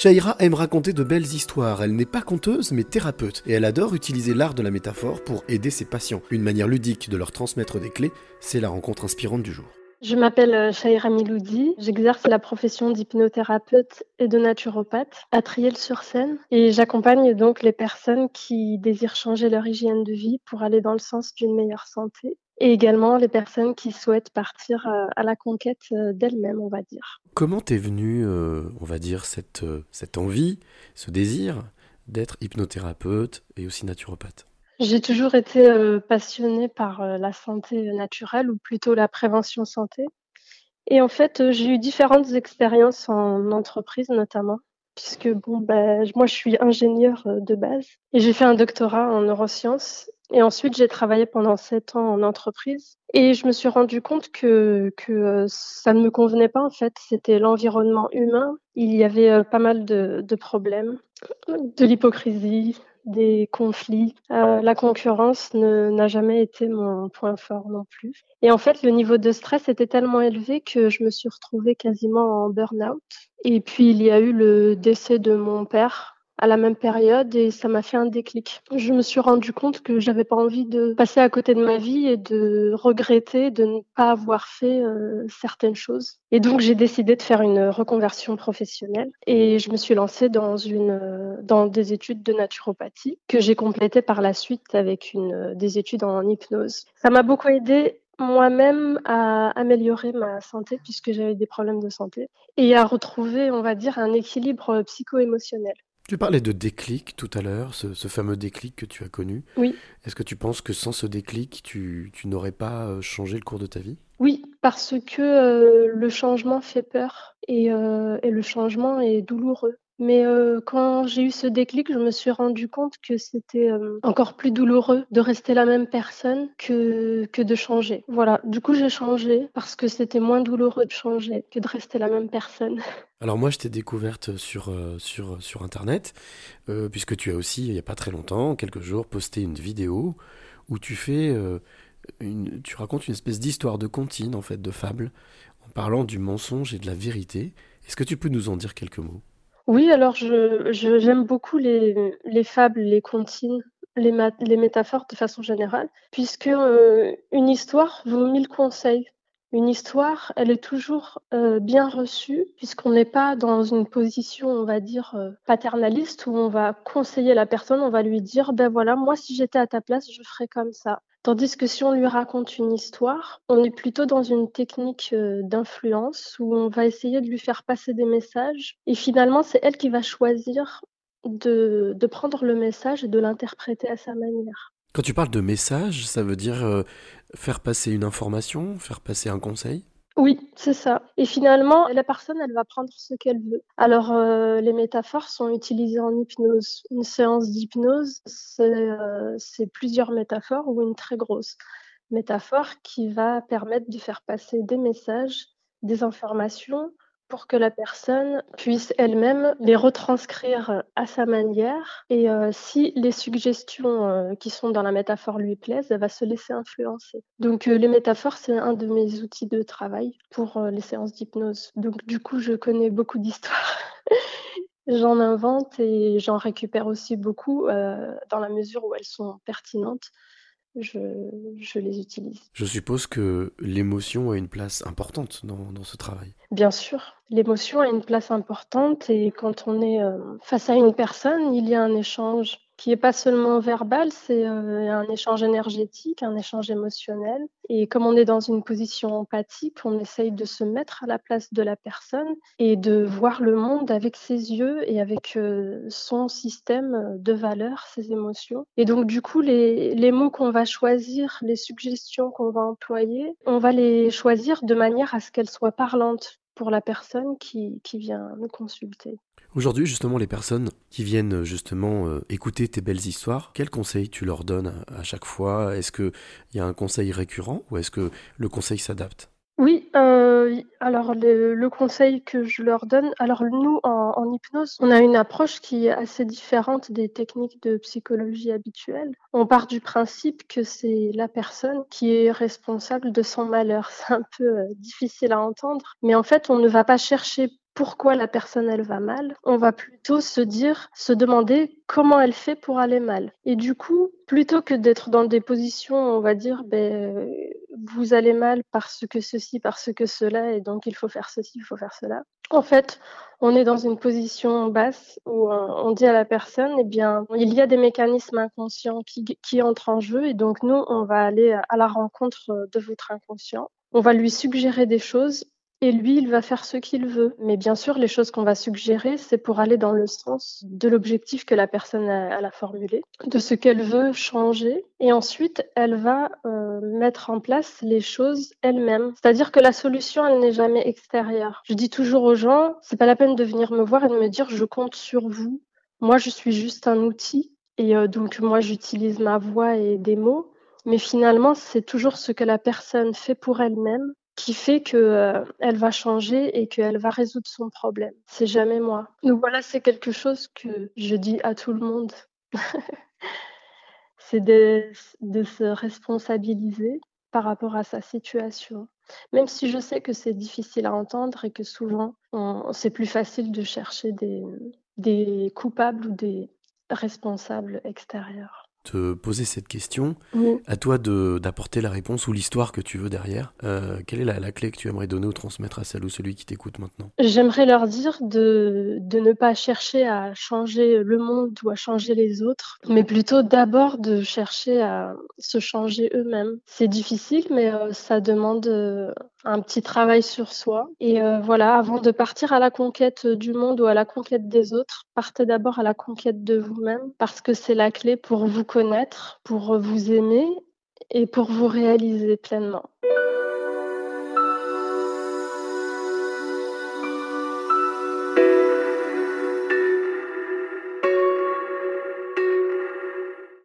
Shaira aime raconter de belles histoires. Elle n'est pas conteuse, mais thérapeute. Et elle adore utiliser l'art de la métaphore pour aider ses patients. Une manière ludique de leur transmettre des clés, c'est la rencontre inspirante du jour. Je m'appelle euh, Shaira Miloudi. J'exerce la profession d'hypnothérapeute et de naturopathe à Triel-sur-Seine. Et j'accompagne donc les personnes qui désirent changer leur hygiène de vie pour aller dans le sens d'une meilleure santé et également les personnes qui souhaitent partir euh, à la conquête euh, d'elles-mêmes, on va dire. Comment t'es venue, euh, on va dire, cette, cette envie, ce désir d'être hypnothérapeute et aussi naturopathe? J'ai toujours été passionnée par la santé naturelle ou plutôt la prévention santé. Et en fait, j'ai eu différentes expériences en entreprise notamment puisque bon, ben, moi je suis ingénieure de base et j'ai fait un doctorat en neurosciences et ensuite, j'ai travaillé pendant sept ans en entreprise et je me suis rendu compte que, que euh, ça ne me convenait pas en fait. C'était l'environnement humain. Il y avait euh, pas mal de, de problèmes, de l'hypocrisie, des conflits. Euh, la concurrence n'a jamais été mon point fort non plus. Et en fait, le niveau de stress était tellement élevé que je me suis retrouvée quasiment en burn-out. Et puis, il y a eu le décès de mon père à la même période et ça m'a fait un déclic. Je me suis rendu compte que j'avais pas envie de passer à côté de ma vie et de regretter de ne pas avoir fait euh, certaines choses. Et donc j'ai décidé de faire une reconversion professionnelle et je me suis lancée dans une euh, dans des études de naturopathie que j'ai complétées par la suite avec une des études en hypnose. Ça m'a beaucoup aidé moi-même à améliorer ma santé puisque j'avais des problèmes de santé et à retrouver, on va dire, un équilibre psycho-émotionnel. Tu parlais de déclic tout à l'heure, ce, fameux déclic que tu as connu. Oui. Est-ce que tu penses que sans ce déclic, tu, n'aurais pas euh, changé le cours de ta vie? Oui, parce que euh, le changement fait peur et, euh, et, le changement est douloureux. Mais euh, quand j'ai eu ce déclic, je me suis rendu compte que c'était euh, encore plus douloureux de rester la même personne que, de changer. Voilà, du coup j'ai changé parce que c'était moins douloureux de changer que de rester la même personne. Alors moi je t'ai découverte sur, euh, Internet, puisque tu as aussi, il n'y a pas très longtemps, quelques jours, posté une vidéo où tu fais... Une, tu racontes une espèce d'histoire de comptine, en fait, de fable, en parlant du mensonge et de la vérité. Est-ce que tu peux nous en dire quelques mots? Oui, alors je j'aime beaucoup les les fables, les comptines, les les métaphores de façon générale, puisque, euh, une histoire vaut mille conseils. Une histoire, elle est toujours, euh, bien reçue puisqu'on n'est pas dans une position, on va dire, euh, paternaliste où on va conseiller la personne, on va lui dire: «Ben voilà, moi si j'étais à ta place, je ferais comme ça». Tandis que si on lui raconte une histoire, on est plutôt dans une technique euh, d'influence où on va essayer de lui faire passer des messages et finalement c'est elle qui va choisir de, de prendre le message et de l'interpréter à sa manière. Quand tu parles de message, ça veut dire euh, faire passer une information, faire passer un conseil? Oui, c'est ça. Et finalement, la personne, elle va prendre ce qu'elle veut. Alors, euh, les métaphores sont utilisées en hypnose. Une séance d'hypnose, euh, c'est plusieurs métaphores ou une très grosse métaphore qui va permettre de faire passer des messages, des informations pour que la personne puisse elle-même les retranscrire à sa manière. Et euh, si les suggestions euh, qui sont dans la métaphore lui plaisent, elle va se laisser influencer. Donc euh, les métaphores, c'est un de mes outils de travail pour les séances d'hypnose. Donc du coup, je connais beaucoup d'histoires. j'en invente et j'en récupère aussi beaucoup dans la mesure où elles sont pertinentes je, les utilise. Je suppose que l'émotion a une place importante dans, dans ce travail. Bien sûr, l'émotion a une place importante et quand on est euh, face à une personne, il y a un échange qui n'est pas seulement verbal, c'est euh, un échange énergétique, un échange émotionnel. Et comme on est dans une position empathique, on essaye de se mettre à la place de la personne et de voir le monde avec ses yeux et avec euh, son système de valeurs, ses émotions. Et donc du coup, les, mots qu'on va choisir, les suggestions qu'on va employer, on va les choisir de manière à ce qu'elles soient parlantes pour la personne qui vient nous consulter. Aujourd'hui, justement, les personnes qui viennent justement euh, écouter tes belles histoires, quels conseils tu leur donnes à, chaque fois? Est-ce qu'il y a un conseil récurrent ou est-ce que le conseil s'adapte? Oui, euh, alors le, conseil que je leur donne, alors nous en, hypnose, on a une approche qui est assez différente des techniques de psychologie habituelles. On part du principe que c'est la personne qui est responsable de son malheur. C'est un peu euh, difficile à entendre, mais en fait, on ne va pas chercher pourquoi la personne elle va mal. On va plutôt se dire, se demander comment elle fait pour aller mal. Et du coup, plutôt que d'être dans des positions, on va dire, ben, vous allez mal parce que ceci, parce que cela, et donc il faut faire ceci, il faut faire cela. En fait, on est dans une position basse où euh, on dit à la personne, eh bien, il y a des mécanismes inconscients qui, qui entrent en jeu, et donc nous, on va aller à la rencontre de votre inconscient. On va lui suggérer des choses et lui, il va faire ce qu'il veut. Mais bien sûr, les choses qu'on va suggérer, c'est pour aller dans le sens de l'objectif que la personne a, a formulé, de ce qu'elle veut changer. Et ensuite, elle va euh, mettre en place les choses elle-même. C'est-à-dire que la solution, elle n'est jamais extérieure. Je dis toujours aux gens, c'est pas la peine de venir me voir et de me dire, je compte sur vous. Moi, je suis juste un outil. Et euh, donc, moi, j'utilise ma voix et des mots. Mais finalement, c'est toujours ce que la personne fait pour elle-même qui fait que euh, elle va changer et qu'elle va résoudre son problème. C'est jamais moi. Donc voilà, c'est quelque chose que je dis à tout le monde. c'est de, se responsabiliser par rapport à sa situation. Même si je sais que c'est difficile à entendre et que souvent, c'est plus facile de chercher des coupables ou des responsables extérieurs te poser cette question. À toi d'apporter la réponse ou l'histoire que tu veux derrière. Euh, quelle est la, clé que tu aimerais donner ou transmettre à celle ou celui qui t'écoute maintenant? J'aimerais leur dire de, de ne pas chercher à changer le monde ou à changer les autres, mais plutôt d'abord de chercher à se changer eux-mêmes. C'est difficile, mais euh, ça demande euh, un petit travail sur soi. Et voilà, avant de partir à la conquête du monde ou à la conquête des autres, partez d'abord à la conquête de vous-même parce que c'est la clé pour vous connaître, pour vous aimer et pour vous réaliser pleinement.